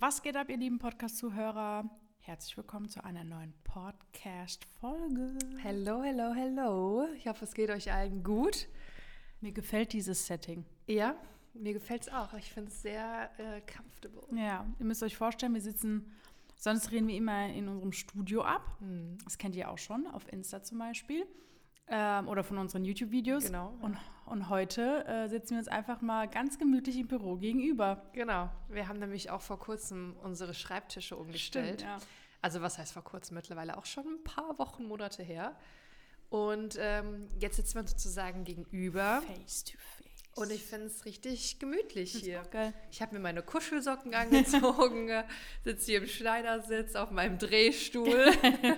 Was geht ab, ihr lieben Podcast-Zuhörer? Herzlich willkommen zu einer neuen Podcast-Folge. Hello, hello, hello. Ich hoffe, es geht euch allen gut. Mir gefällt dieses Setting. Ja, mir gefällt es auch. Ich finde es sehr äh, comfortable. Ja, ihr müsst euch vorstellen, wir sitzen, sonst reden wir immer in unserem Studio ab. Hm. Das kennt ihr auch schon, auf Insta zum Beispiel. Ähm, oder von unseren YouTube-Videos. Genau. Und, und heute äh, sitzen wir uns einfach mal ganz gemütlich im Büro gegenüber. Genau. Wir haben nämlich auch vor kurzem unsere Schreibtische umgestellt. ja. Also was heißt vor kurzem? Mittlerweile auch schon ein paar Wochen, Monate her. Und ähm, jetzt sitzen wir uns sozusagen gegenüber. Face to face. Und ich finde es richtig gemütlich hier. Ich habe mir meine Kuschelsocken angezogen, sitze hier im Schneidersitz auf meinem Drehstuhl.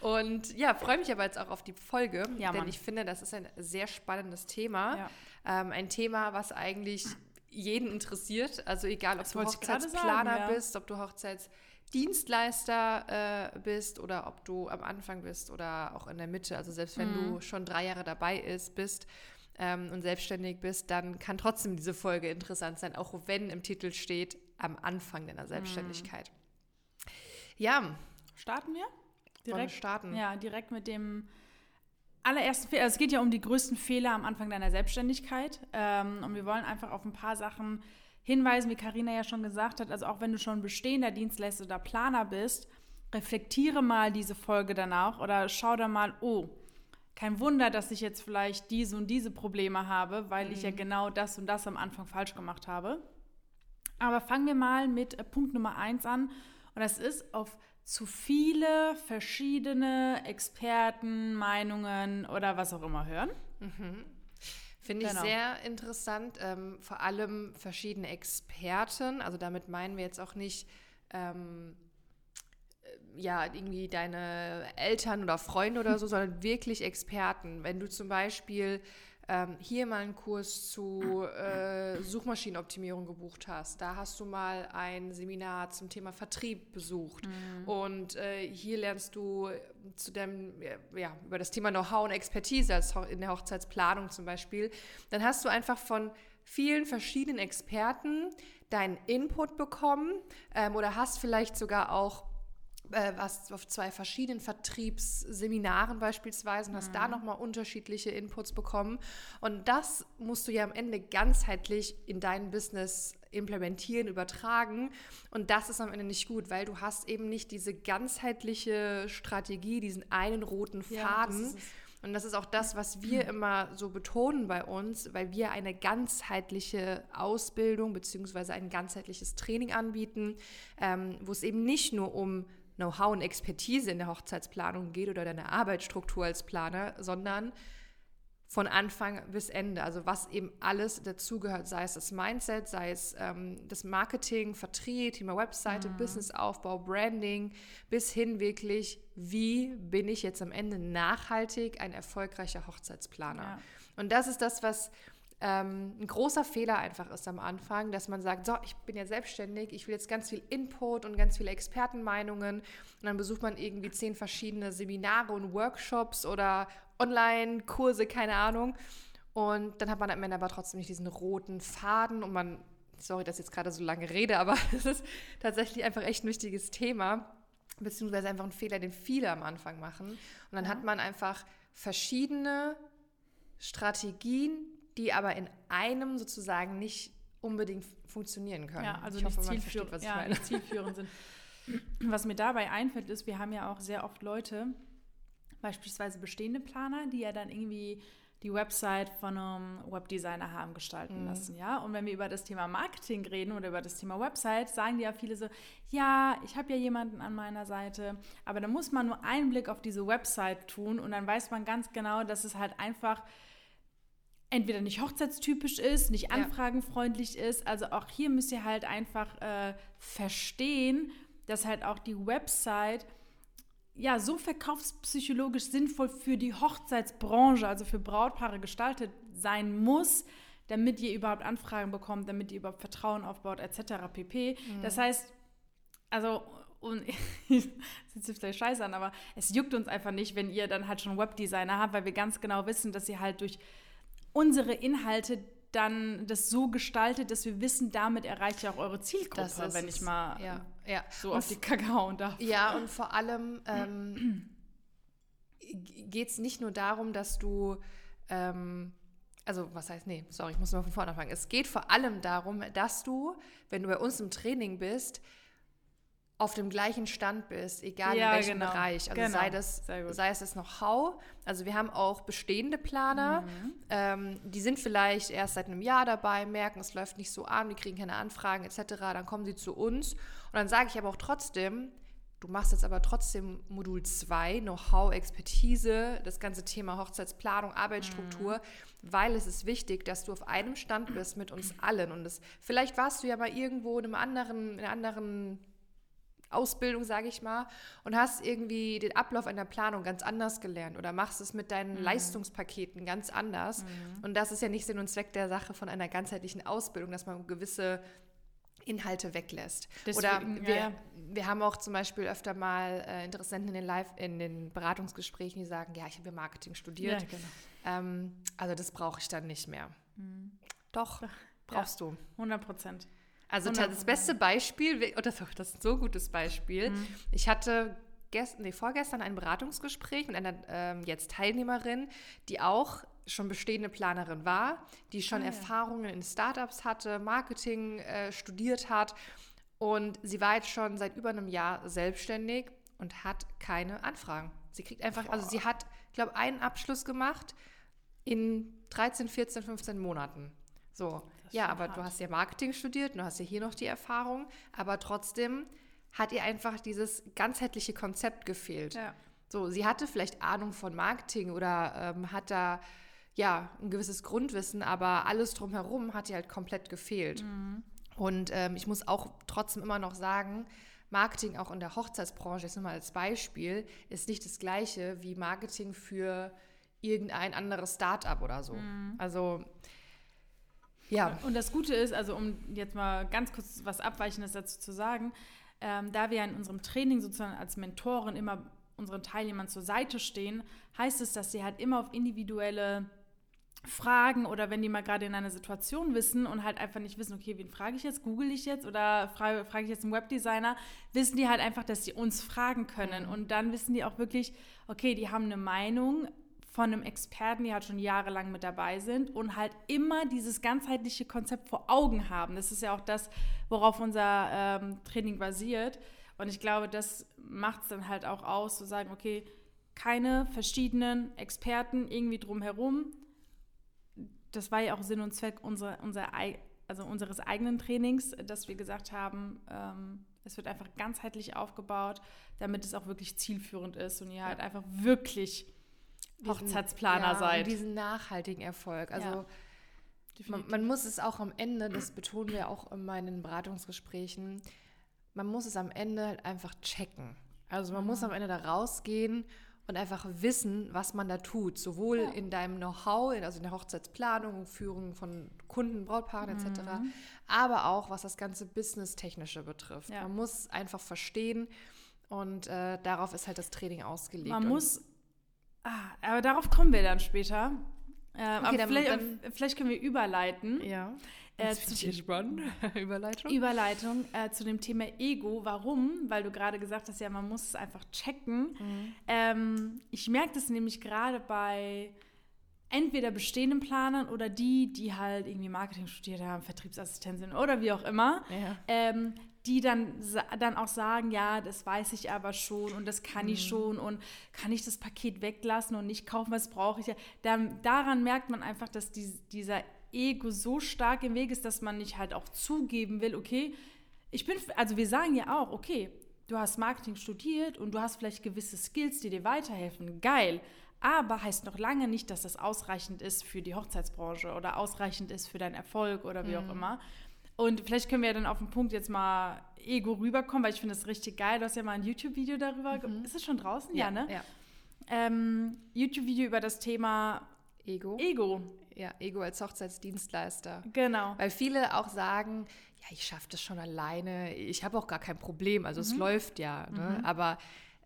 Und ja, freue mich aber jetzt auch auf die Folge, Ja, denn ich finde, das ist ein sehr spannendes Thema. Ja. Ähm, ein Thema, was eigentlich jeden interessiert. Also egal, ob Das du Hochzeitsplaner sagen, ja. bist, ob du Hochzeitsdienstleister äh, bist oder ob du am Anfang bist oder auch in der Mitte. Also selbst wenn Mhm. du schon drei Jahre dabei ist, bist ähm, und selbstständig bist, dann kann trotzdem diese Folge interessant sein, auch wenn im Titel steht, am Anfang deiner Mhm. Selbstständigkeit. Ja, Starten wir? wir starten. Ja, direkt mit dem allerersten Fehler. Also es geht ja um die größten Fehler am Anfang deiner Selbstständigkeit. Ähm, und wir wollen einfach auf ein paar Sachen hinweisen, wie Karina ja schon gesagt hat. Also auch wenn du schon bestehender Dienstleister oder Planer bist, reflektiere mal diese Folge danach oder schau da mal, oh, kein Wunder, dass ich jetzt vielleicht diese und diese Probleme habe, weil ich ja genau das und das am Anfang falsch gemacht habe. Aber fangen wir mal mit äh, Punkt Nummer eins an. Und das ist auf zu viele verschiedene Experten, Meinungen oder was auch immer hören. Finde ich Genau. sehr interessant. Ähm, vor allem verschiedene Experten. Also damit meinen wir jetzt auch nicht, ähm, äh, ja, irgendwie deine Eltern oder Freunde oder so, sondern wirklich Experten. Wenn du zum Beispiel ähm, hier mal einen Kurs zu äh, Suchmaschinenoptimierung gebucht hast, da hast du mal ein Seminar zum Thema Vertrieb besucht. Und äh, hier lernst du zu dem, ja, über das Thema Know-how und Expertise als in der Hochzeitsplanung zum Beispiel, dann hast du einfach von vielen verschiedenen Experten deinen Input bekommen ähm, oder hast vielleicht sogar auch äh, warst auf zwei verschiedenen Vertriebsseminaren beispielsweise und hast da nochmal unterschiedliche Inputs bekommen. Und das musst du ja am Ende ganzheitlich in dein Business implementieren, übertragen. Und das ist am Ende nicht gut, weil du hast eben nicht diese ganzheitliche Strategie, diesen einen roten Ja, das Faden. es. und das ist auch das, was wir immer so betonen bei uns, weil wir eine ganzheitliche Ausbildung beziehungsweise ein ganzheitliches Training anbieten, ähm, wo es eben nicht nur um Know-how und Expertise in der Hochzeitsplanung geht oder deine Arbeitsstruktur als Planer, sondern von Anfang bis Ende. Also was eben alles dazugehört, sei es das Mindset, sei es ähm, das Marketing, Vertrieb, Thema Webseite, Businessaufbau, Branding, bis hin wirklich, wie bin ich jetzt am Ende nachhaltig ein erfolgreicher Hochzeitsplaner. Ja. Und das ist das, was ähm, ein großer Fehler einfach ist am Anfang, dass man sagt, so, ich bin ja selbstständig, ich will jetzt ganz viel Input und ganz viele Expertenmeinungen und dann besucht man irgendwie zehn verschiedene Seminare und Workshops oder Online-Kurse, keine Ahnung. Und dann hat man am Ende aber trotzdem nicht diesen roten Faden und man, sorry, dass ich jetzt gerade so lange rede, aber es ist tatsächlich einfach echt ein wichtiges Thema, beziehungsweise einfach ein Fehler, den viele am Anfang machen. Und dann hat man einfach verschiedene Strategien, die aber in einem sozusagen nicht unbedingt funktionieren können. Ja, also ich hoffe, nicht, man zielführ versteht, was ich ja, meine. nicht zielführend sind. Was mir dabei einfällt, ist, wir haben ja auch sehr oft Leute, beispielsweise bestehende Planer, die ja dann irgendwie die Website von einem Webdesigner haben gestalten lassen, ja. Und wenn wir über das Thema Marketing reden oder über das Thema Website, sagen die ja viele so, ja, ich habe ja jemanden an meiner Seite, aber da muss man nur einen Blick auf diese Website tun und dann weiß man ganz genau, dass es halt einfach entweder nicht hochzeitstypisch ist, nicht Ja. anfragenfreundlich ist. Also auch hier müsst ihr halt einfach äh, verstehen, dass halt auch die Website ja so verkaufspsychologisch sinnvoll für die Hochzeitsbranche, also für Brautpaare gestaltet sein muss, damit ihr überhaupt Anfragen bekommt, damit ihr überhaupt Vertrauen aufbaut, etc. pp. Das heißt, also und das sich vielleicht scheiße an, aber es juckt uns einfach nicht, wenn ihr dann halt schon Webdesigner habt, weil wir ganz genau wissen, dass ihr halt durch unsere Inhalte dann das so gestaltet, dass wir wissen, damit erreicht ihr auch eure Zielgruppe, wenn ich mal ja, ja. so und auf die Kacke hauen darf. Ja, und vor allem ähm, geht es nicht nur darum, dass du, ähm, also was heißt, nee, sorry, ich muss mal von vorne anfangen. Es geht vor allem darum, dass du, wenn du bei uns im Training bist, auf dem gleichen Stand bist, egal ja, in welchem genau. Bereich. Also genau. sei, das, sei es das Know-how. Also wir haben auch bestehende Planer, mhm. ähm, die sind vielleicht erst seit einem Jahr dabei, merken, es läuft nicht so an, die kriegen keine Anfragen etc. Dann kommen sie zu uns. Und dann sage ich aber auch trotzdem, du machst jetzt aber trotzdem Modul 2, Know-how, Expertise, das ganze Thema Hochzeitsplanung, Arbeitsstruktur, mhm. weil es ist wichtig, dass du auf einem Stand bist mit uns allen. Und das, vielleicht warst du ja mal irgendwo in einem anderen, in einer anderen Ausbildung, sage ich mal, und hast irgendwie den Ablauf einer Planung ganz anders gelernt oder machst es mit deinen mhm. Leistungspaketen ganz anders. Mhm. Und das ist ja nicht Sinn und Zweck der Sache von einer ganzheitlichen Ausbildung, dass man gewisse Inhalte weglässt. Deswegen, oder wir, ja. wir haben auch zum Beispiel öfter mal äh, Interessenten in den, Live, in den Beratungsgesprächen, die sagen, ja, ich habe Marketing studiert. Ja, genau. ähm, also das brauche ich dann nicht mehr. Mhm. Doch, brauchst ja, du. 100 Prozent. Also das beste Beispiel, oh, das, ist ein so gutes Beispiel. Mhm. Ich hatte gest, nee, vorgestern ein Beratungsgespräch mit einer ähm, jetzt Teilnehmerin, die auch schon bestehende Planerin war, die schon ah, Erfahrungen in Startups hatte, Marketing äh, studiert hat und sie war jetzt schon seit über einem Jahr selbstständig und hat keine Anfragen. Sie kriegt einfach, Boah. also sie hat, ich glaube, einen Abschluss gemacht in 13, 14, 15 Monaten. So. Ja, aber hart. du hast ja Marketing studiert, du hast ja hier noch die Erfahrung, aber trotzdem hat ihr einfach dieses ganzheitliche Konzept gefehlt. Ja. So, sie hatte vielleicht Ahnung von Marketing oder ähm, hat da ja ein gewisses Grundwissen, aber alles drumherum hat ihr halt komplett gefehlt. Mhm. Und ähm, ich muss auch trotzdem immer noch sagen, Marketing auch in der Hochzeitsbranche, jetzt nur mal als Beispiel, ist nicht das gleiche wie Marketing für irgendein anderes Startup oder so. Mhm. Also ja. Und das Gute ist, also um jetzt mal ganz kurz was Abweichendes dazu zu sagen, ähm, da wir in unserem Training sozusagen als Mentorin immer unseren Teilnehmern zur Seite stehen, heißt es, dass sie halt immer auf individuelle Fragen oder wenn die mal gerade in einer Situation wissen und halt einfach nicht wissen, okay, wen frage ich jetzt, google ich jetzt oder frage, frage ich jetzt einen Webdesigner, wissen die halt einfach, dass sie uns fragen können. Mhm. Und dann wissen die auch wirklich, okay, die haben eine Meinung, von einem Experten, die halt schon jahrelang mit dabei sind und halt immer dieses ganzheitliche Konzept vor Augen haben. Das ist ja auch das, worauf unser ähm, Training basiert. Und ich glaube, das macht es dann halt auch aus, zu sagen, okay, keine verschiedenen Experten irgendwie drumherum. Das war ja auch Sinn und Zweck unserer, unser, also unseres eigenen Trainings, dass wir gesagt haben, ähm, es wird einfach ganzheitlich aufgebaut, damit es auch wirklich zielführend ist und ihr halt einfach wirklich Hochzeitsplaner ja, seid. diesen nachhaltigen Erfolg. Also ja, man, man, muss es auch am Ende, das betonen wir auch in meinen Beratungsgesprächen, man muss es am Ende halt einfach checken. Also man mhm. muss am Ende da rausgehen und einfach wissen, was man da tut. Sowohl ja. in deinem Know-how, also in der Hochzeitsplanung, Führung von Kunden, Brautpaaren mhm. etc., aber auch was das ganze Business-Technische betrifft. Man muss einfach verstehen und äh, darauf ist halt das Training ausgelegt. Man muss Ah, aber darauf kommen wir dann später. Ähm, okay, dann, vielleicht, dann, vielleicht, können wir überleiten. Ja. Äh, zu, spannend. Überleitung. Überleitung äh, zu dem Thema Ego. Warum? Weil du gerade gesagt hast, ja, man muss es einfach checken. Mhm. Ähm, ich merke das nämlich gerade bei entweder bestehenden Planern oder die, die halt irgendwie Marketing studiert haben, Vertriebsassistentin oder wie auch immer. Ja. Ähm, die dann, dann auch sagen, ja, das weiß ich aber schon und das kann mhm. ich schon und kann ich das Paket weglassen und nicht kaufen, was brauche ich ja. Dann, daran merkt man einfach, dass die, dieser Ego so stark im Weg ist, dass man nicht halt auch zugeben will, okay, ich bin, also wir sagen ja auch, okay, du hast Marketing studiert und du hast vielleicht gewisse Skills, die dir weiterhelfen, geil. Aber heißt noch lange nicht, dass das ausreichend ist für die Hochzeitsbranche oder ausreichend ist für deinen Erfolg oder wie mhm. auch immer. Und vielleicht können wir ja dann auf den Punkt jetzt mal Ego rüberkommen, weil ich finde das richtig geil. Du hast ja mal ein YouTube-Video darüber. Mhm. Ist es schon draußen? Ja, ja ne? Ja. Ähm, YouTube-Video über das Thema Ego. Ego. Ja, Ego als Hochzeitsdienstleister. Genau. Weil viele auch sagen, ja, ich schaffe das schon alleine. Ich habe auch gar kein Problem. Also mhm. es läuft ja. Ne? Mhm. Aber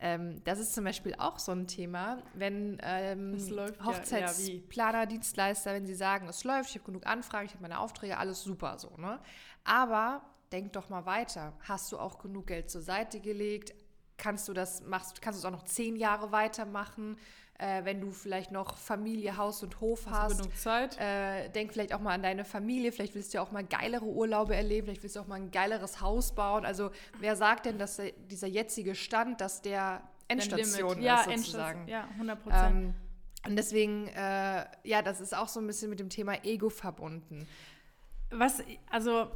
Ähm, das ist zum Beispiel auch so ein Thema, wenn ähm, läuft, Hochzeitsplaner, ja, Dienstleister, wenn sie sagen, es läuft, ich habe genug Anfragen, ich habe meine Aufträge, alles super so. Ne? Aber denk doch mal weiter. Hast du auch genug Geld zur Seite gelegt? Kannst du das machst, kannst du es auch noch zehn Jahre weitermachen? Äh, wenn du vielleicht noch Familie, Haus und Hof hast. hast. genug Zeit. Äh, denk vielleicht auch mal an deine Familie. Vielleicht willst du ja auch mal geilere Urlaube erleben. Vielleicht willst du auch mal ein geileres Haus bauen. Also wer sagt denn, dass der, dieser jetzige Stand, dass der Endstation ist, ja, sozusagen? Ja, 100 Prozent. Ähm, und deswegen, äh, ja, das ist auch so ein bisschen mit dem Thema Ego verbunden. Was, also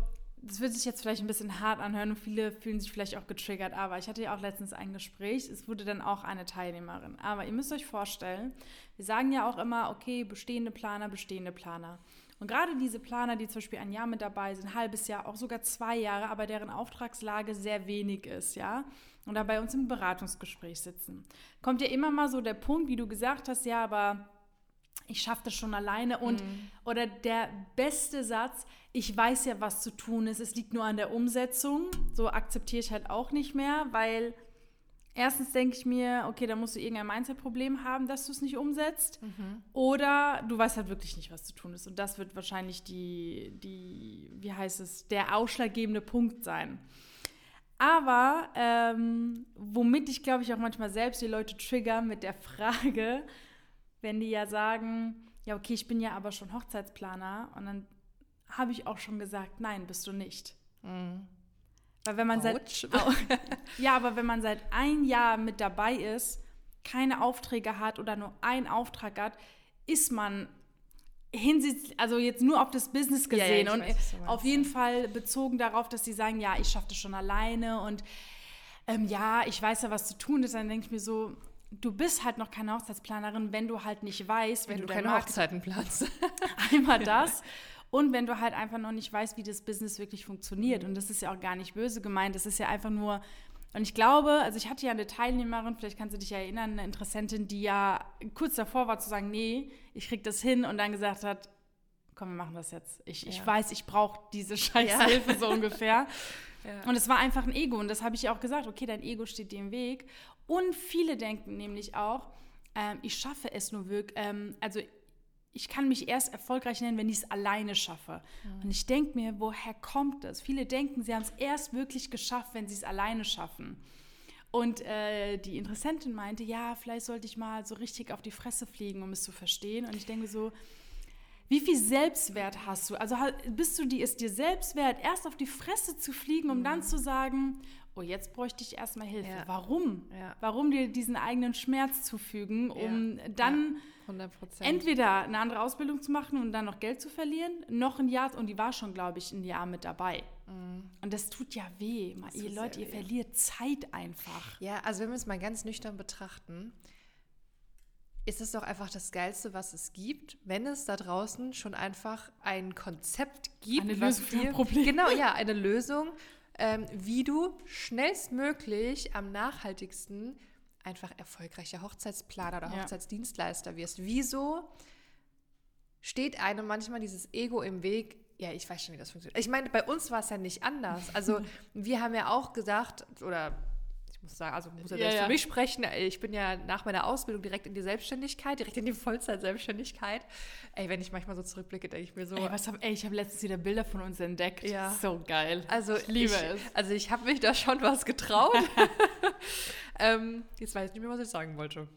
das wird sich jetzt vielleicht ein bisschen hart anhören und viele fühlen sich vielleicht auch getriggert, aber ich hatte ja auch letztens ein Gespräch, es wurde dann auch eine Teilnehmerin. Aber ihr müsst euch vorstellen, wir sagen ja auch immer, okay, bestehende Planer, bestehende Planer. Und gerade diese Planer, die zum Beispiel ein Jahr mit dabei sind, ein halbes Jahr, auch sogar zwei Jahre, aber deren Auftragslage sehr wenig ist, ja, und da bei uns im Beratungsgespräch sitzen, kommt ja immer mal so der Punkt, wie du gesagt hast, ja, aber ich schaffe das schon alleine und mhm. oder der beste Satz, ich weiß ja, was zu tun ist, es liegt nur an der Umsetzung. So akzeptiere ich halt auch nicht mehr, weil erstens denke ich mir, okay, da musst du irgendein Mindset-Problem haben, dass du es nicht umsetzt. Mhm. Oder du weißt halt wirklich nicht, was zu tun ist. Und das wird wahrscheinlich die, die wie heißt es, der ausschlaggebende Punkt sein. Aber ähm, womit ich, glaube ich, auch manchmal selbst die Leute trigger mit der Frage, wenn die ja sagen, ja, okay, ich bin ja aber schon Hochzeitsplaner und dann habe ich auch schon gesagt, nein, bist du nicht. Mhm. Weil wenn man Ouch. seit ja, aber wenn man seit ein Jahr mit dabei ist, keine Aufträge hat oder nur einen Auftrag hat, ist man hinsichtlich, also jetzt nur auf das Business gesehen ja, ja, und weiß, auf jeden Fall bezogen darauf, dass sie sagen, ja, ich schaffe das schon alleine und ähm, ja, ich weiß ja, was zu tun ist, dann denke ich mir so, du bist halt noch keine Hochzeitsplanerin, wenn du halt nicht weißt, wenn, wenn du, keine Markt Hochzeiten planst. Einmal das. Und wenn du halt einfach noch nicht weißt, wie das Business wirklich funktioniert. Und das ist ja auch gar nicht böse gemeint. Das ist ja einfach nur. Und ich glaube, also ich hatte ja eine Teilnehmerin, vielleicht kannst du dich erinnern, eine Interessentin, die ja kurz davor war zu sagen, nee, ich krieg das hin und dann gesagt hat, komm, wir machen das jetzt. Ich, ja. ich weiß, ich brauche diese Scheißhilfe ja. so ungefähr. Ja. Und es war einfach ein Ego. Und das habe ich auch gesagt, okay, dein Ego steht dir im Weg. Und viele denken nämlich auch, ähm, ich schaffe es nur wirklich, ähm, also ich kann mich erst erfolgreich nennen, wenn ich es alleine schaffe. Mhm. Und ich denke mir, woher kommt das? Viele denken, sie haben es erst wirklich geschafft, wenn sie es alleine schaffen. Und äh, die Interessentin meinte, ja, vielleicht sollte ich mal so richtig auf die Fresse fliegen, um es zu verstehen. Und ich denke so, wie viel Selbstwert hast du? Also bist du die, ist dir Selbstwert, erst auf die Fresse zu fliegen, um mhm. dann zu sagen, oh, jetzt bräuchte ich erstmal Hilfe. Ja. Warum? Ja. Warum dir diesen eigenen Schmerz zufügen, um ja. dann entweder eine andere Ausbildung zu machen und dann noch Geld zu verlieren, noch ein Jahr, und die war schon, glaube ich, ein Jahr mit dabei. Mhm. Und das tut ja weh. ihr Leute, ihr weh. verliert Zeit einfach. Ja, also wenn wir es mal ganz nüchtern betrachten, ist es doch einfach das Geilste, was es gibt, wenn es da draußen schon einfach ein Konzept gibt. Eine Lösung für ein Problem. Genau, ja, eine Lösung, ähm, wie du schnellstmöglich am nachhaltigsten einfach erfolgreicher Hochzeitsplaner oder ja. Hochzeitsdienstleister wirst. Wieso steht einem manchmal dieses Ego im Weg? Ja, ich weiß schon, wie das funktioniert. Ich meine, bei uns war es ja nicht anders. Also wir haben ja auch gedacht, oder muss sagen, also muss ja, ja, ja. für mich sprechen. Ich bin ja nach meiner Ausbildung direkt in die Selbstständigkeit, direkt in die Vollzeit-Selbstständigkeit. Ey, wenn ich manchmal so zurückblicke, denke ich mir so. Ey, was hab, ey ich habe letztens wieder Bilder von uns entdeckt. Ja. So geil. Also ich liebe ich, es. Also ich habe mich da schon was getraut. ähm, jetzt weiß ich nicht mehr, was ich sagen wollte.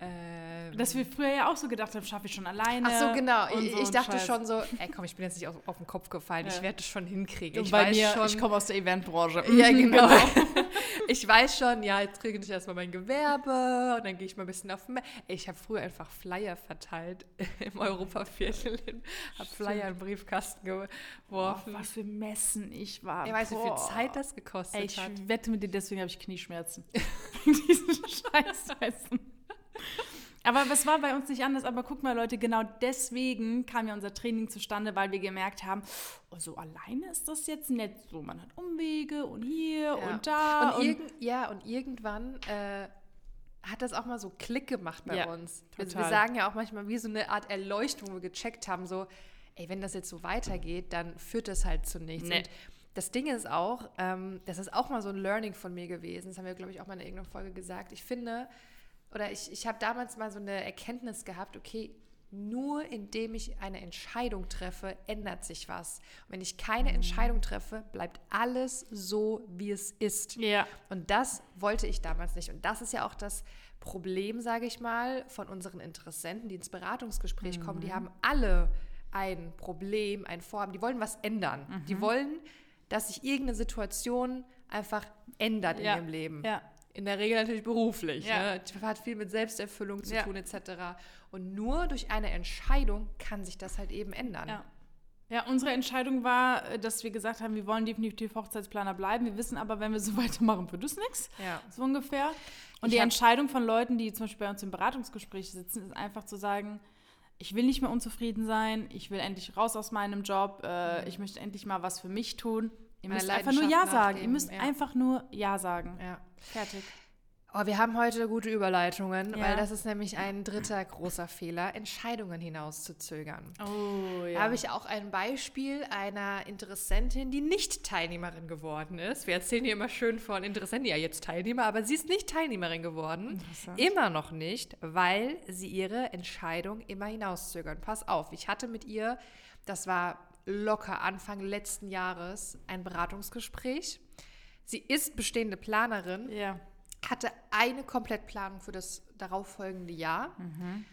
Ähm, Dass wir früher ja auch so gedacht haben, schaffe ich schon alleine. Ach so, genau. Ich, so ich dachte Scheiß. schon so, ey komm, ich bin jetzt nicht auf, auf den Kopf gefallen, ja. ich werde es schon hinkriegen. Ich bei weiß mir, schon, ich komme aus der Eventbranche. Ja, genau. ich weiß schon, ja, jetzt kriege ich erstmal mein Gewerbe und dann gehe ich mal ein bisschen auf. Ich habe früher einfach Flyer verteilt im Europaviertel, habe Flyer in den Briefkasten geworfen. Oh, was für Messen ich war. Ich weiß, wie viel Zeit das gekostet ey, ich hat. Ich wette mit dir, deswegen habe ich Knieschmerzen. Diesen Scheißmessen. Aber es war bei uns nicht anders. Aber guck mal, Leute, genau deswegen kam ja unser Training zustande, weil wir gemerkt haben, oh, so alleine ist das jetzt nicht so. Man hat Umwege und hier ja. und da. Und, und ja, und irgendwann äh, hat das auch mal so Klick gemacht bei ja, uns. Also wir sagen ja auch manchmal wie so eine Art Erleuchtung, wo wir gecheckt haben, so, ey, wenn das jetzt so weitergeht, dann führt das halt zu nichts. Nee. Und das Ding ist auch, ähm, das ist auch mal so ein Learning von mir gewesen. Das haben wir, glaube ich, auch mal in irgendeiner Folge gesagt. Ich finde, oder ich, ich habe damals mal so eine Erkenntnis gehabt, okay, nur indem ich eine Entscheidung treffe, ändert sich was. Und wenn ich keine mhm. Entscheidung treffe, bleibt alles so, wie es ist. Ja. Und das wollte ich damals nicht. Und das ist ja auch das Problem, sage ich mal, von unseren Interessenten, die ins Beratungsgespräch mhm. kommen. Die mhm. haben alle ein Problem, ein Vorhaben. Die wollen was ändern. Mhm. Die wollen, dass sich irgendeine Situation einfach ändert in ja. ihrem Leben. Ja. In der Regel natürlich beruflich. Ja. Ne? Hat viel mit Selbsterfüllung zu ja. tun, etc. Und nur durch eine Entscheidung kann sich das halt eben ändern. Ja. Ja, unsere Entscheidung war, äh, dass wir gesagt haben, wir wollen definitiv Hochzeitsplaner bleiben. Wir wissen aber, wenn wir so weitermachen, wird es nichts. Ja. So ungefähr. Und ich die Entscheidung von Leuten, die zum Beispiel bei uns im Beratungsgespräch sitzen, ist einfach zu sagen, ich will nicht mehr unzufrieden sein, ich will endlich raus aus meinem Job, äh, mhm. ich möchte endlich mal was für mich tun. Ihr müsst einfach nur Ja sagen. Ihr müsst ja. einfach nur Ja sagen. Ja. Fertig. Oh, wir haben heute gute Überleitungen, ja. weil das ist nämlich ein dritter großer Fehler, Entscheidungen hinauszuzögern. Oh, ja. Da habe ich auch ein Beispiel einer Interessentin, die nicht Teilnehmerin geworden ist. Wir erzählen hier immer schön von Interessenten, ja jetzt Teilnehmer, aber sie ist nicht Teilnehmerin geworden. Immer noch nicht, weil sie ihre Entscheidung immer hinauszögern. Pass auf, ich hatte mit ihr, das war locker Anfang letzten Jahres, ein Beratungsgespräch. Sie ist bestehende Planerin. Ja hatte eine Komplettplanung für das darauffolgende Jahr, mhm.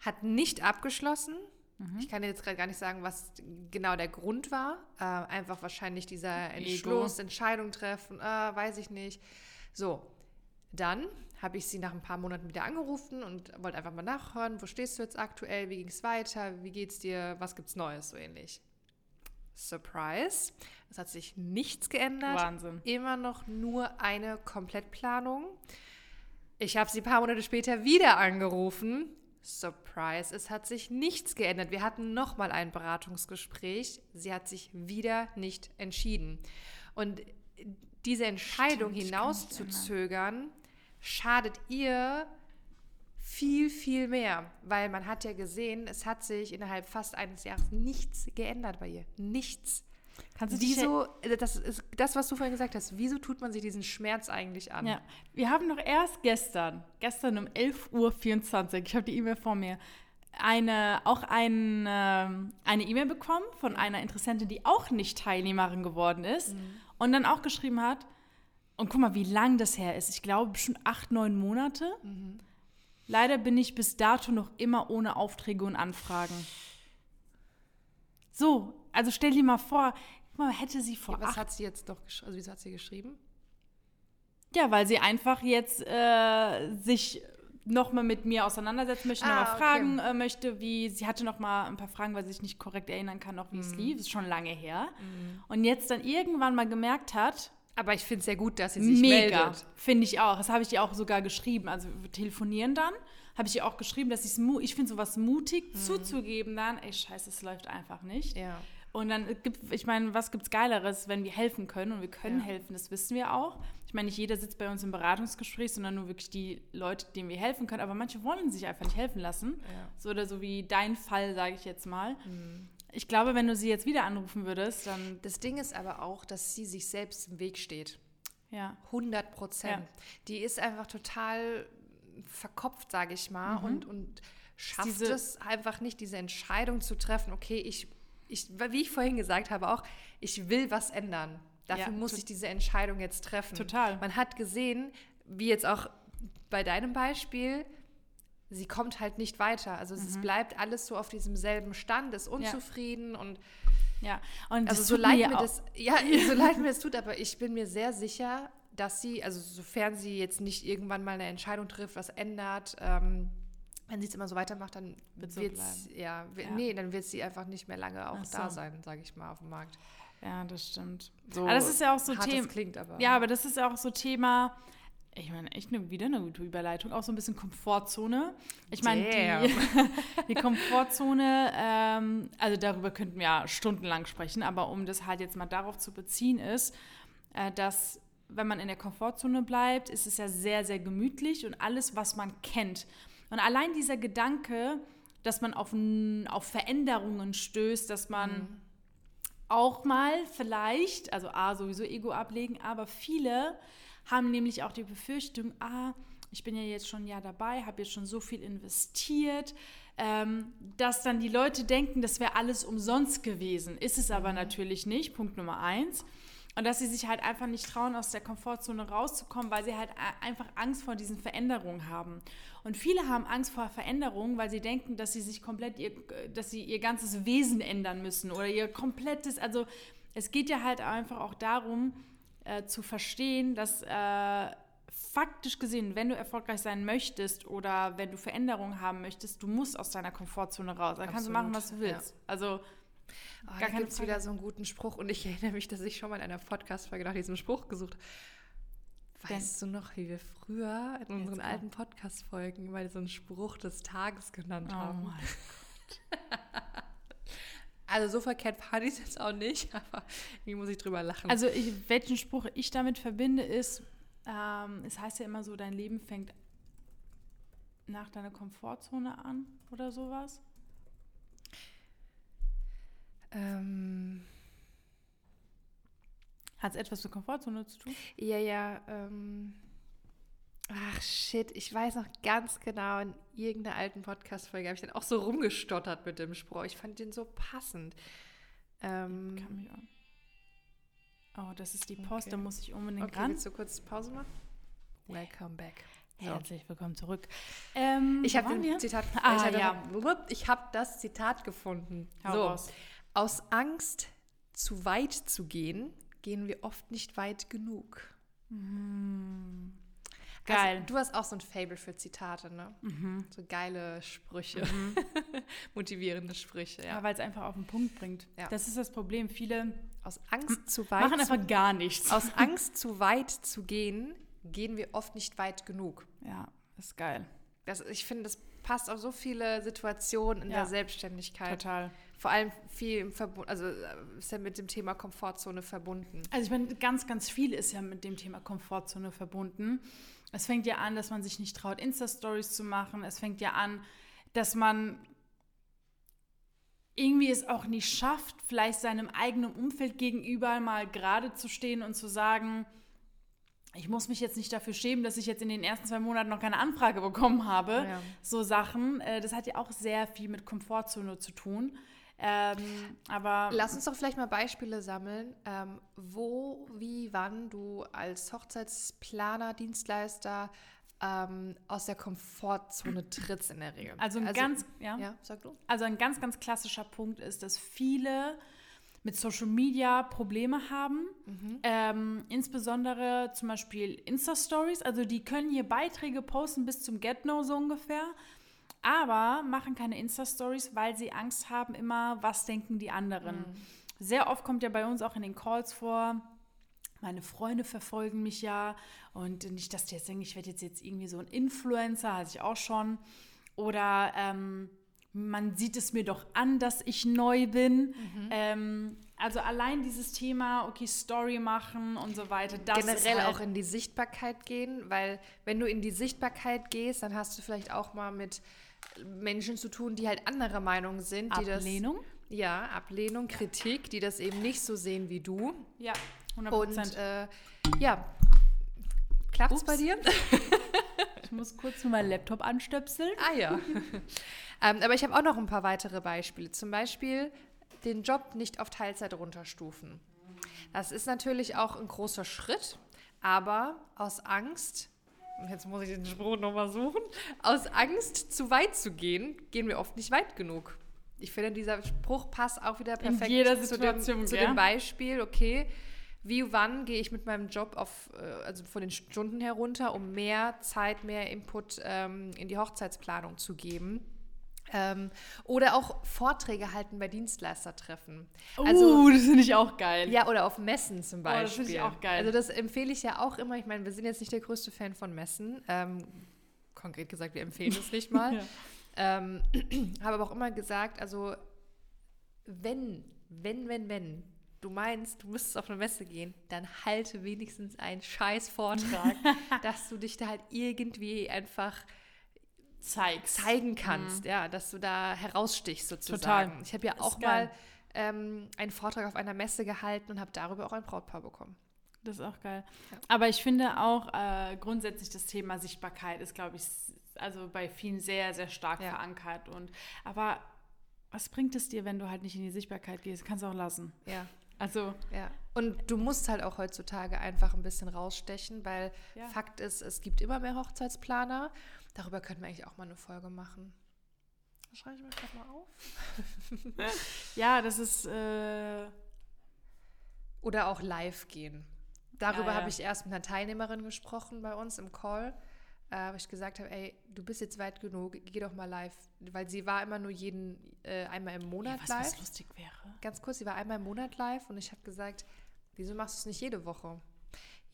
hat nicht abgeschlossen. Mhm. Ich kann jetzt gerade gar nicht sagen, was genau der Grund war. Äh, einfach wahrscheinlich dieser Entschluss. Entscheidung treffen, äh, weiß ich nicht. So, dann habe ich sie nach ein paar Monaten wieder angerufen und wollte einfach mal nachhören, wo stehst du jetzt aktuell, wie ging es weiter, wie geht's dir, was gibt's Neues, so ähnlich. Surprise. Es hat sich nichts geändert. Wahnsinn. Immer noch nur eine Komplettplanung. Ich habe sie ein paar Monate später wieder angerufen. Surprise, es hat sich nichts geändert. Wir hatten nochmal ein Beratungsgespräch. Sie hat sich wieder nicht entschieden. Und diese Entscheidung Stimmt, hinauszuzögern, schadet ihr viel, viel mehr, weil man hat ja gesehen, es hat sich innerhalb fast eines Jahres nichts geändert bei ihr. Nichts. Kannst du wieso, äh, das ist das, was du vorhin gesagt hast, wieso tut man sich diesen Schmerz eigentlich an? Ja, wir haben doch erst gestern, gestern um 11.24 Uhr, ich habe die E-Mail vor mir, eine, auch ein, ähm, eine E-Mail bekommen von einer Interessentin, die auch nicht Teilnehmerin geworden ist mhm. und dann auch geschrieben hat, und guck mal, wie lang das her ist. Ich glaube, schon acht, neun Monate. Mhm. Leider bin ich bis dato noch immer ohne Aufträge und Anfragen. So, also stell dir mal vor, mal, hätte sie vor. Ja, was hat sie jetzt doch geschrieben? Also, wieso hat sie geschrieben? Ja, weil sie einfach jetzt äh, sich nochmal mit mir auseinandersetzen möchte, ah, nochmal fragen okay. äh, möchte, wie sie hatte nochmal ein paar Fragen, weil sie sich nicht korrekt erinnern kann, auch wie mm. es mhm. lief. Das ist schon lange her. Mm. Und jetzt dann irgendwann mal gemerkt hat, aber ich finde es sehr gut, dass sie sich Mega, meldet. finde ich auch. Das habe ich ihr auch sogar geschrieben. Also wir telefonieren dann, habe ich ihr auch geschrieben, dass ich ich finde sowas mutig mhm. zuzugeben dann, ey scheiße, es läuft einfach nicht. Ja. Und dann gibt, ich meine, was gibt es Geileres, wenn wir helfen können und wir können ja. helfen, das wissen wir auch. Ich meine, nicht jeder sitzt bei uns im Beratungsgespräch, sondern nur wirklich die Leute, denen wir helfen können. Aber manche wollen sich einfach nicht helfen lassen. Ja. So oder so wie dein Fall, sage ich jetzt mal. Mhm. Ich glaube, wenn du sie jetzt wieder anrufen würdest, dann. Das Ding ist aber auch, dass sie sich selbst im Weg steht. Ja. 100 Prozent. Ja. Die ist einfach total verkopft, sage ich mal, mhm. und, und schafft diese, es einfach nicht, diese Entscheidung zu treffen, okay, ich, ich, wie ich vorhin gesagt habe, auch, ich will was ändern. Dafür ja, muss ich diese Entscheidung jetzt treffen. Total. Man hat gesehen, wie jetzt auch bei deinem Beispiel, sie kommt halt nicht weiter. Also mhm. es bleibt alles so auf diesem selben Stand, ist unzufrieden ja. und ja, und also so leid mir, mir das, ja, so leid mir das tut, aber ich bin mir sehr sicher, dass sie, also sofern sie jetzt nicht irgendwann mal eine Entscheidung trifft, was ändert, ähm, wenn sie es immer so weitermacht, dann wird so es, ja, ja, nee, dann wird sie einfach nicht mehr lange auch so. da sein, sage ich mal, auf dem Markt. Ja, das stimmt. So aber das ist ja auch so Thema. klingt aber. Ja, aber das ist ja auch so Thema ich meine, echt eine, wieder eine gute Überleitung, auch so ein bisschen Komfortzone. Ich meine, die, die, Komfortzone, ähm, also darüber könnten wir ja stundenlang sprechen, aber um das halt jetzt mal darauf zu beziehen, ist, äh, dass wenn man in der Komfortzone bleibt, ist es ja sehr, sehr gemütlich und alles, was man kennt. Und allein dieser Gedanke, dass man auf, auf Veränderungen stößt, dass man. Mhm auch mal vielleicht, also A, sowieso Ego ablegen, aber viele haben nämlich auch die Befürchtung, ah, ich bin ja jetzt schon ein Jahr dabei, habe jetzt schon so viel investiert, ähm, dass dann die Leute denken, das wäre alles umsonst gewesen. Ist es aber natürlich nicht, Punkt Nummer eins. Und dass sie sich halt einfach nicht trauen, aus der Komfortzone rauszukommen, weil sie halt einfach Angst vor diesen Veränderungen haben. Und viele haben Angst vor Veränderungen, weil sie denken, dass sie sich komplett, ihr, dass sie ihr ganzes Wesen ändern müssen oder ihr komplettes, also es geht ja halt einfach auch darum, äh, zu verstehen, dass äh, faktisch gesehen, wenn du erfolgreich sein möchtest oder wenn du Veränderungen haben möchtest, du musst aus deiner Komfortzone raus. Dann kannst du machen, was du willst. Ja. Also Oh, Gar da gibt es wieder so einen guten Spruch und ich erinnere mich, dass ich schon mal in einer Podcast-Folge nach diesem Spruch gesucht habe. Weißt du noch, wie wir früher in unseren alten Podcast-Folgen mal so einen Spruch des Tages genannt oh haben? Mein Gott. Also so verkehrt ich es jetzt auch nicht, aber wie muss ich drüber lachen? Also ich, welchen Spruch ich damit verbinde ist, ähm, es heißt ja immer so, dein Leben fängt nach deiner Komfortzone an oder sowas. Ähm, Hat es etwas mit Komfortzone zu tun? Ja, ja. Ähm, ach shit, ich weiß noch ganz genau, in irgendeiner alten Podcast-Folge habe ich dann auch so rumgestottert mit dem Spruch. Ich fand den so passend. Ähm, Kann mich auch. Oh, das ist die Post, okay. da muss ich unbedingt okay, ran. Willst du kurz Pause machen? Welcome back. So. Herzlich willkommen zurück. Ähm, ich habe Zitat. Ah, ich, ja. ich habe das Zitat gefunden. Hau so. Raus. Aus Angst, zu weit zu gehen, gehen wir oft nicht weit genug. Mhm. Geil. Also, du hast auch so ein Fable für Zitate, ne? Mhm. So geile Sprüche. Mhm. Motivierende Sprüche, ja. ja Weil es einfach auf den Punkt bringt. Ja. Das ist das Problem. Viele aus Angst zu weit machen einfach gar nichts. Aus Angst zu weit zu gehen, gehen wir oft nicht weit genug. Ja, das ist geil. Das, ich finde, das passt auf so viele Situationen in ja. der Selbstständigkeit. Total vor allem viel verbunden, also äh, ist ja mit dem Thema Komfortzone verbunden. Also ich meine, ganz, ganz viel ist ja mit dem Thema Komfortzone verbunden. Es fängt ja an, dass man sich nicht traut, Insta-Stories zu machen. Es fängt ja an, dass man irgendwie es auch nicht schafft, vielleicht seinem eigenen Umfeld gegenüber mal gerade zu stehen und zu sagen, ich muss mich jetzt nicht dafür schämen, dass ich jetzt in den ersten zwei Monaten noch keine Anfrage bekommen habe. Ja. So Sachen. Äh, das hat ja auch sehr viel mit Komfortzone zu tun. Ähm, aber Lass uns doch vielleicht mal Beispiele sammeln, ähm, wo, wie, wann du als Hochzeitsplaner, Dienstleister ähm, aus der Komfortzone trittst in der Regel. Also ein also, ganz, ja, ja, sag du. Also ein ganz, ganz klassischer Punkt ist, dass viele mit Social Media Probleme haben. Mhm. Ähm, insbesondere zum Beispiel Insta-Stories. Also die können hier Beiträge posten bis zum Get-No so ungefähr aber machen keine Insta-Stories, weil sie Angst haben, immer, was denken die anderen. Mhm. Sehr oft kommt ja bei uns auch in den Calls vor, meine Freunde verfolgen mich ja und nicht, dass die jetzt denken, ich werde jetzt, jetzt irgendwie so ein Influencer, hatte ich auch schon. Oder ähm, man sieht es mir doch an, dass ich neu bin. Mhm. Ähm, also allein dieses Thema, okay, Story machen und so weiter. Generell halt auch in die Sichtbarkeit gehen, weil wenn du in die Sichtbarkeit gehst, dann hast du vielleicht auch mal mit Menschen zu tun, die halt anderer Meinung sind. Die Ablehnung? Das, ja, Ablehnung, Kritik, die das eben nicht so sehen wie du. Ja, 100%. Und äh, ja, klappt es bei dir? ich muss kurz nur meinen Laptop anstöpseln. Ah ja. ähm, aber ich habe auch noch ein paar weitere Beispiele. Zum Beispiel den Job nicht auf Teilzeit runterstufen. Das ist natürlich auch ein großer Schritt, aber aus Angst jetzt muss ich den Spruch nochmal suchen, aus Angst zu weit zu gehen, gehen wir oft nicht weit genug. Ich finde, dieser Spruch passt auch wieder perfekt zu, dem, zu dem Beispiel, okay, wie wann gehe ich mit meinem Job auf, äh, also von den Stunden herunter, um mehr Zeit, mehr Input ähm, in die Hochzeitsplanung zu geben. Ähm, oder auch Vorträge halten bei Dienstleistertreffen. Also, uh, das finde ich auch geil. Ja, oder auf Messen zum Beispiel. Oh, das finde ich auch geil. Also das empfehle ich ja auch immer. Ich meine, wir sind jetzt nicht der größte Fan von Messen. Ähm, konkret gesagt, wir empfehlen es nicht mal. ja. ähm, habe aber auch immer gesagt, also wenn, wenn, wenn, wenn du meinst, du müsstest auf eine Messe gehen, dann halte wenigstens einen scheiß Vortrag, dass du dich da halt irgendwie einfach zeigst. zeigen kannst, mhm. ja, dass du da herausstichst sozusagen. Total. Ich habe ja auch mal ähm, einen Vortrag auf einer Messe gehalten und habe darüber auch ein Brautpaar bekommen. Das ist auch geil. Ja. Aber ich finde auch äh, grundsätzlich das Thema Sichtbarkeit ist, glaube ich, also bei vielen sehr, sehr stark ja. verankert. Und aber was bringt es dir, wenn du halt nicht in die Sichtbarkeit gehst? Kannst du auch lassen. Ja. Also. Ja. Und du musst halt auch heutzutage einfach ein bisschen rausstechen, weil. Fakt ist, es gibt immer mehr Hochzeitsplaner. Darüber könnten wir eigentlich auch mal eine Folge machen. Das schreibe ich mir gerade mal auf. ja, das ist. Äh Oder auch live gehen. Darüber ja, ja. habe ich erst mit einer Teilnehmerin gesprochen bei uns im Call, äh, wo ich gesagt habe, ey, du bist jetzt weit genug, geh doch mal live. Weil sie war immer nur jeden, äh, einmal im Monat ja, was, live. Was lustig wäre. Ganz kurz, sie war einmal im Monat live und ich habe gesagt, wieso machst du es nicht jede Woche?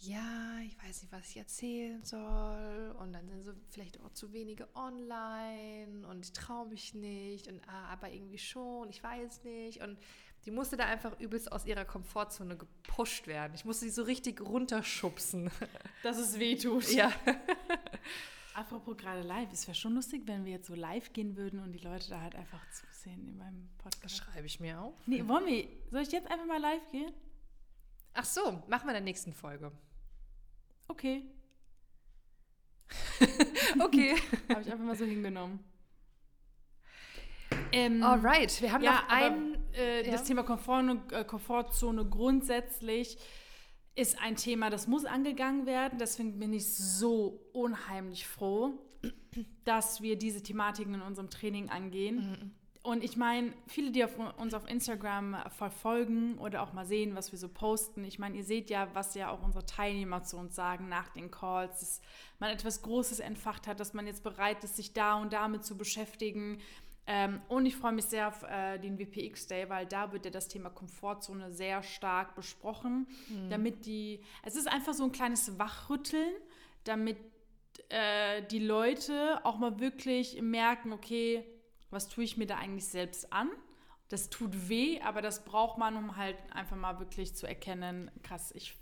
Ja, ich weiß nicht, was ich erzählen soll. Und dann sind so vielleicht auch zu wenige online und ich traue mich nicht. Und ah, aber irgendwie schon, ich weiß nicht. Und die musste da einfach übelst aus ihrer Komfortzone gepusht werden. Ich musste sie so richtig runterschubsen. Dass es weh tut. Ja. Apropos gerade live, es wäre schon lustig, wenn wir jetzt so live gehen würden und die Leute da halt einfach zusehen in meinem Podcast. Das schreibe ich mir auf. Nee, wollen wir, soll ich jetzt einfach mal live gehen? Ach so, machen wir in der nächsten Folge. Okay. okay. Habe ich einfach mal so hingenommen. Ähm, Alright, wir haben ja, noch ein. Äh, ja. Das Thema Komfort, äh, Komfortzone grundsätzlich ist ein Thema, das muss angegangen werden. Deswegen bin ich so unheimlich froh, dass wir diese Thematiken in unserem Training angehen. Mhm. Und ich meine, viele, die auf, uns auf Instagram verfolgen oder auch mal sehen, was wir so posten, ich meine, ihr seht ja, was ja auch unsere Teilnehmer zu uns sagen nach den Calls, dass man etwas Großes entfacht hat, dass man jetzt bereit ist, sich da und damit zu beschäftigen, ähm, und ich freue mich sehr auf äh, den WPX Day, weil da wird ja das Thema Komfortzone sehr stark besprochen, mhm. damit die, es ist einfach so ein kleines Wachrütteln, damit äh, die Leute auch mal wirklich merken, okay, was tue ich mir da eigentlich selbst an? Das tut weh, aber das braucht man, um halt einfach mal wirklich zu erkennen, krass, ich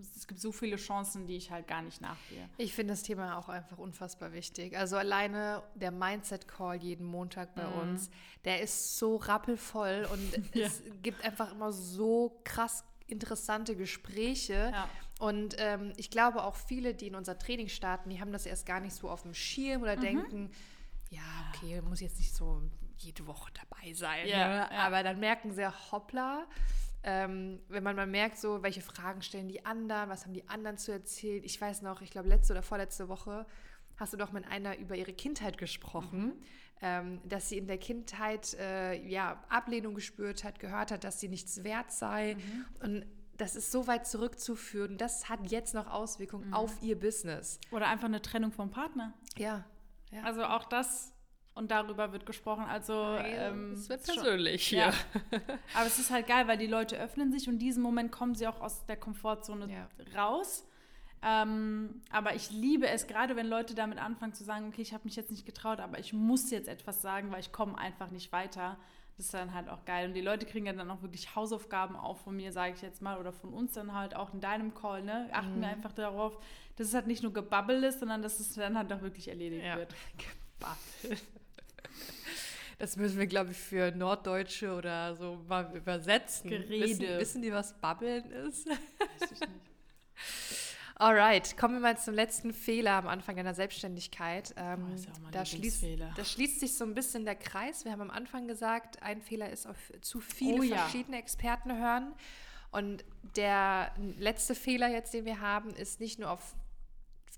es gibt so viele Chancen, die ich halt gar nicht nachgehe. Ich finde das Thema auch einfach unfassbar wichtig. Also alleine der Mindset-Call jeden Montag bei mhm. uns, der ist so rappelvoll und ja. es gibt einfach immer so krass interessante Gespräche. Ja. Und ähm, ich glaube auch viele, die in unser Training starten, die haben das erst gar nicht so auf dem Schirm oder mhm. denken, ja, okay, muss jetzt nicht so jede Woche dabei sein. Ja, ne? ja. Aber dann merken sie, hoppla, ähm, wenn man mal merkt, so, welche Fragen stellen die anderen, was haben die anderen zu erzählen. Ich weiß noch, ich glaube, letzte oder vorletzte Woche hast du doch mit einer über ihre Kindheit gesprochen, mhm. ähm, dass sie in der Kindheit äh, ja, Ablehnung gespürt hat, gehört hat, dass sie nichts wert sei. Mhm. Und das ist so weit zurückzuführen. Das hat jetzt noch Auswirkungen mhm. auf ihr Business. Oder einfach eine Trennung vom Partner. Ja. Ja. Also auch das und darüber wird gesprochen. Also ähm, es wird persönlich schon, hier. Ja. Aber es ist halt geil, weil die Leute öffnen sich und in diesem Moment kommen sie auch aus der Komfortzone ja. raus. Ähm, aber ich liebe es, gerade wenn Leute damit anfangen zu sagen, okay, ich habe mich jetzt nicht getraut, aber ich muss jetzt etwas sagen, weil ich komme einfach nicht weiter. Das ist dann halt auch geil. Und die Leute kriegen ja dann auch wirklich Hausaufgaben auf von mir, sage ich jetzt mal, oder von uns dann halt auch in deinem Call. Ne? Achten mhm. wir einfach darauf, dass es halt nicht nur gebabbel ist, sondern dass es dann halt auch wirklich erledigt ja. wird. Gebabbel. Das müssen wir, glaube ich, für Norddeutsche oder so mal übersetzen. Gerede. Wissen, wissen die, was Babbeln ist? Weiß ich nicht. Alright, kommen wir mal zum letzten Fehler am Anfang deiner Selbstständigkeit. Ähm, oh, ja da, schließt, da schließt sich so ein bisschen der Kreis. Wir haben am Anfang gesagt, ein Fehler ist auf zu viele oh, verschiedene ja. Experten hören. Und der letzte Fehler jetzt, den wir haben, ist nicht nur auf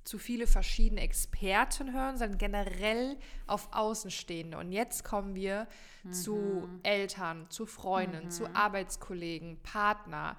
zu viele verschiedene Experten hören, sondern generell auf Außenstehende. Und jetzt kommen wir mhm. zu Eltern, zu Freunden, mhm. zu Arbeitskollegen, Partner.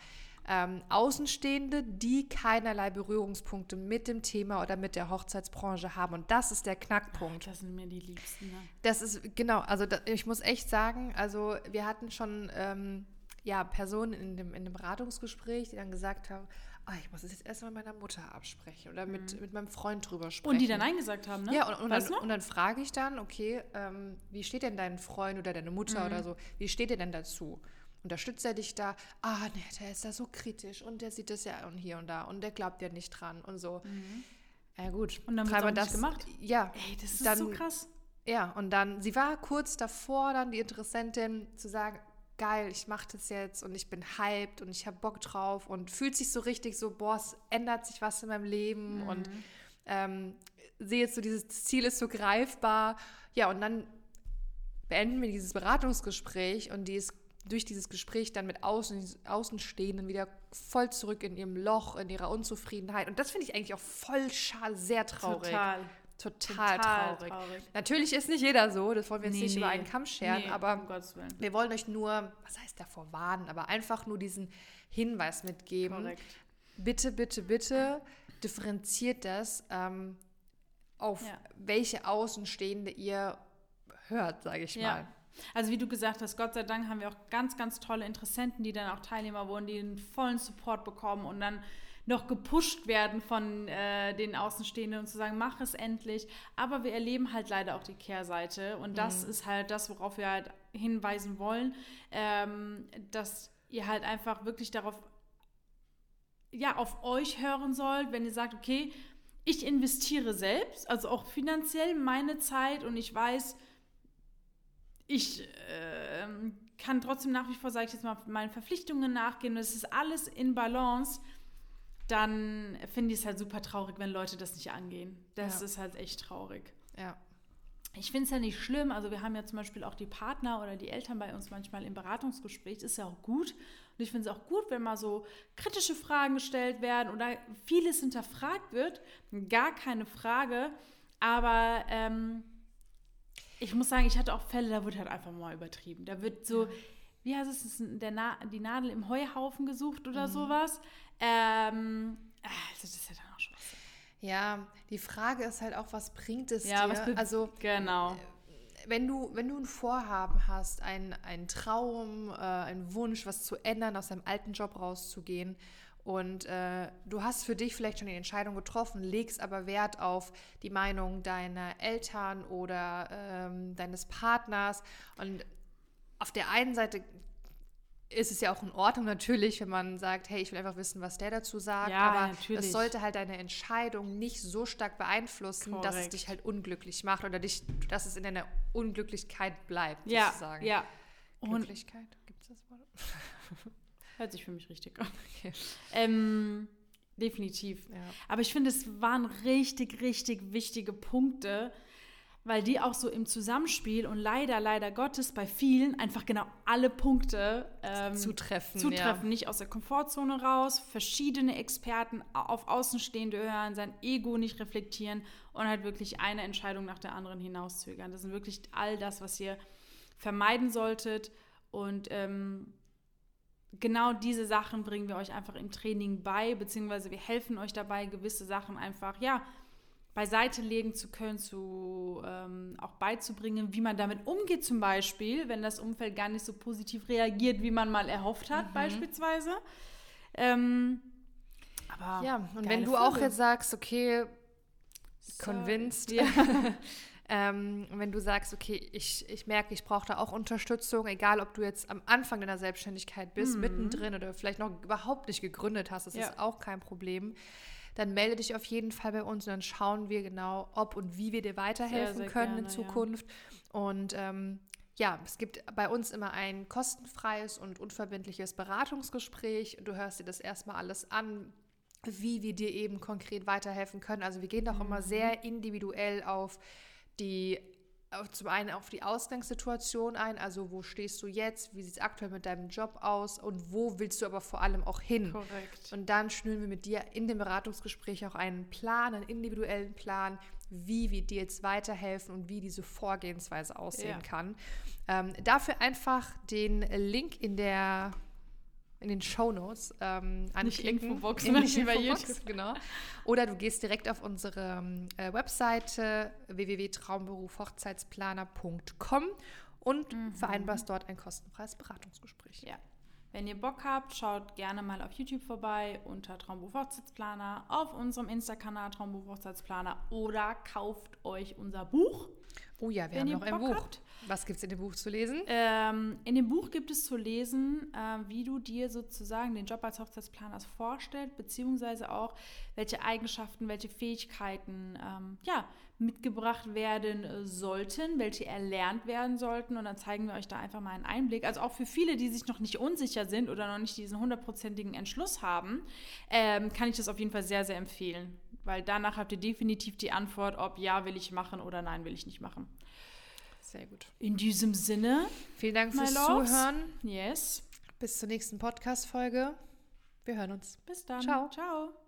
Ähm, Außenstehende, die keinerlei Berührungspunkte mit dem Thema oder mit der Hochzeitsbranche haben. Und das ist der Knackpunkt. Das sind mir die Liebsten. Ne? Das ist, genau, also da, ich muss echt sagen, also wir hatten schon ähm, ja, Personen in dem, in dem Beratungsgespräch, die dann gesagt haben, ah, ich muss es jetzt erstmal mit meiner Mutter absprechen oder mit, mhm. mit meinem Freund drüber sprechen. Und die dann Nein gesagt haben, ne? Ja, und, und, dann, und dann, frage ich dann, okay, ähm, wie steht denn dein Freund oder deine Mutter mhm. oder so, wie steht ihr denn dazu? Unterstützt er dich da? Ah, ne, der ist da so kritisch und der sieht das ja und hier und da und der glaubt ja nicht dran und so. Mhm. Ja, gut. Und dann wird das gemacht? Ja. Ey, das ist dann, so krass. Ja, und dann, sie war kurz davor, dann die Interessentin zu sagen, geil, ich mache das jetzt und ich bin hyped und ich habe Bock drauf und fühlt sich so richtig so, boah, es ändert sich was in meinem Leben Mhm. und ähm, sehe jetzt so, dieses Ziel ist so greifbar. Ja, und dann beenden wir dieses Beratungsgespräch und die ist durch dieses Gespräch dann mit Außen, Außenstehenden wieder voll zurück in ihrem Loch, in ihrer Unzufriedenheit. Und das finde ich eigentlich auch voll schade, sehr traurig. Total. Total, Total traurig. traurig. Natürlich ist nicht jeder so, das wollen wir jetzt Nee, nicht über nee. einen Kamm scheren, Nee, aber um wir wollen euch nur, was heißt davor warnen, aber einfach nur diesen Hinweis mitgeben. Korrekt. Bitte, bitte, bitte differenziert das ähm, auf Ja. welche Außenstehende ihr hört, sage ich Ja. mal. Also wie du gesagt hast, Gott sei Dank haben wir auch ganz, ganz tolle Interessenten, die dann auch Teilnehmer wurden, die einen vollen Support bekommen und dann noch gepusht werden von äh, den Außenstehenden und zu sagen, mach es endlich. Aber wir erleben halt leider auch die Kehrseite und das ist halt das, worauf wir halt hinweisen wollen, ähm, dass ihr halt einfach wirklich darauf, ja, auf euch hören sollt, wenn ihr sagt, okay, ich investiere selbst, also auch finanziell meine Zeit und ich weiß, ich ähm, kann trotzdem nach wie vor, sage ich jetzt mal, meinen Verpflichtungen nachgehen und es ist alles in Balance, dann finde ich es halt super traurig, wenn Leute das nicht angehen. Das Ja. ist halt echt traurig. Ja. Ich finde es ja nicht schlimm. Also wir haben ja zum Beispiel auch die Partner oder die Eltern bei uns manchmal im Beratungsgespräch. Ist ja auch gut. Und ich finde es auch gut, wenn mal so kritische Fragen gestellt werden oder vieles hinterfragt wird. Gar keine Frage. Aber ähm, ich muss sagen, ich hatte auch Fälle, da wird halt einfach mal übertrieben. Da wird so, wie heißt es, der Na die Nadel im Heuhaufen gesucht oder sowas. Ähm, also das ist ja dann auch schon was. Ja, die Frage ist halt auch, was bringt es Ja, dir? was also Genau. wenn du, wenn du ein Vorhaben hast, ein, ein Traum, äh, einen Wunsch, was zu ändern, aus deinem alten Job rauszugehen und äh, du hast für dich vielleicht schon die Entscheidung getroffen, legst aber Wert auf die Meinung deiner Eltern oder ähm, deines Partners und auf der einen Seite ist es ja auch in Ordnung natürlich, wenn man sagt, hey, ich will einfach wissen, was der dazu sagt, Ja, aber natürlich. das sollte halt deine Entscheidung nicht so stark beeinflussen, dass es Korrekt. dich halt unglücklich macht oder dich, dass es in deiner Unglücklichkeit bleibt, Ja, sozusagen. ja. Glücklichkeit, gibt es das Wort? hört sich für mich richtig an. Okay. Ähm, definitiv. Ja. Aber ich finde, es waren richtig, richtig wichtige Punkte, weil die auch so im Zusammenspiel und leider, leider Gottes bei vielen einfach genau alle Punkte ähm, Zutreffen, zutreffen. Nicht aus der Komfortzone raus, verschiedene Experten au- auf Außenstehende hören, sein Ego nicht reflektieren und halt wirklich eine Entscheidung nach der anderen hinauszögern. Das sind wirklich all das, was ihr vermeiden solltet. Und ähm, genau diese Sachen bringen wir euch einfach im Training bei, beziehungsweise wir helfen euch dabei, gewisse Sachen einfach, ja, beiseite legen zu können, zu ähm, auch beizubringen, wie man damit umgeht, zum Beispiel, wenn das Umfeld gar nicht so positiv reagiert, wie man mal erhofft hat, beispielsweise. Ähm, aber Ja, und wenn du auch Folge. jetzt sagst, okay, So, convinced, Ja. ähm, wenn du sagst, okay, ich, ich merke, ich brauche da auch Unterstützung, egal ob du jetzt am Anfang deiner Selbstständigkeit bist, mittendrin oder vielleicht noch überhaupt nicht gegründet hast, das Ja. ist auch kein Problem. Dann melde dich auf jeden Fall bei uns und dann schauen wir genau, ob und wie wir dir weiterhelfen sehr können in gerne, ja. Zukunft. Und ähm, ja, es gibt bei uns immer ein kostenfreies und unverbindliches Beratungsgespräch. Du hörst dir das erstmal alles an, wie wir dir eben konkret weiterhelfen können. Also wir gehen auch immer sehr individuell auf die, auf zum einen auf die Ausgangssituation ein, also wo stehst du jetzt, wie sieht es aktuell mit deinem Job aus und wo willst du aber vor allem auch hin. Korrekt. Und dann schnüren wir mit dir in dem Beratungsgespräch auch einen Plan, einen individuellen Plan, wie wir dir jetzt weiterhelfen und wie diese Vorgehensweise aussehen Ja. kann. Ähm, dafür einfach den Link in der in den Shownotes ähm, anklicken. Infobox, in ne? die Wie bei Infobox, YouTube. genau. Oder du gehst direkt auf unsere ähm, äh, Webseite www.traumberufhochzeitsplaner.com und Mhm. vereinbarst dort ein kostenfreies Beratungsgespräch. Ja. Wenn ihr Bock habt, schaut gerne mal auf YouTube vorbei unter Traumberuf Hochzeitsplaner, auf unserem Insta-Kanal Traumberuf Hochzeitsplaner oder kauft euch unser Buch. Oh ja, wir wenn haben noch ein Bock Buch. habt. Was gibt es in dem Buch zu lesen? Ähm, in dem Buch gibt es zu lesen, äh, wie du dir sozusagen den Job als Hochzeitsplaner vorstellst, beziehungsweise auch, welche Eigenschaften, welche Fähigkeiten ähm, ja, mitgebracht werden äh, sollten, welche erlernt werden sollten. Und dann zeigen wir euch da einfach mal einen Einblick. Also auch für viele, die sich noch nicht unsicher sind oder noch nicht diesen hundertprozentigen Entschluss haben, ähm, kann ich das auf jeden Fall sehr, sehr empfehlen. Weil danach habt ihr definitiv die Antwort, ob ja will ich machen oder nein will ich nicht machen. Sehr gut. In diesem Sinne, Vielen Dank fürs loves. Zuhören. yes, Bis zur nächsten Podcast-Folge. Wir hören uns. bis dann. Ciao. Ciao.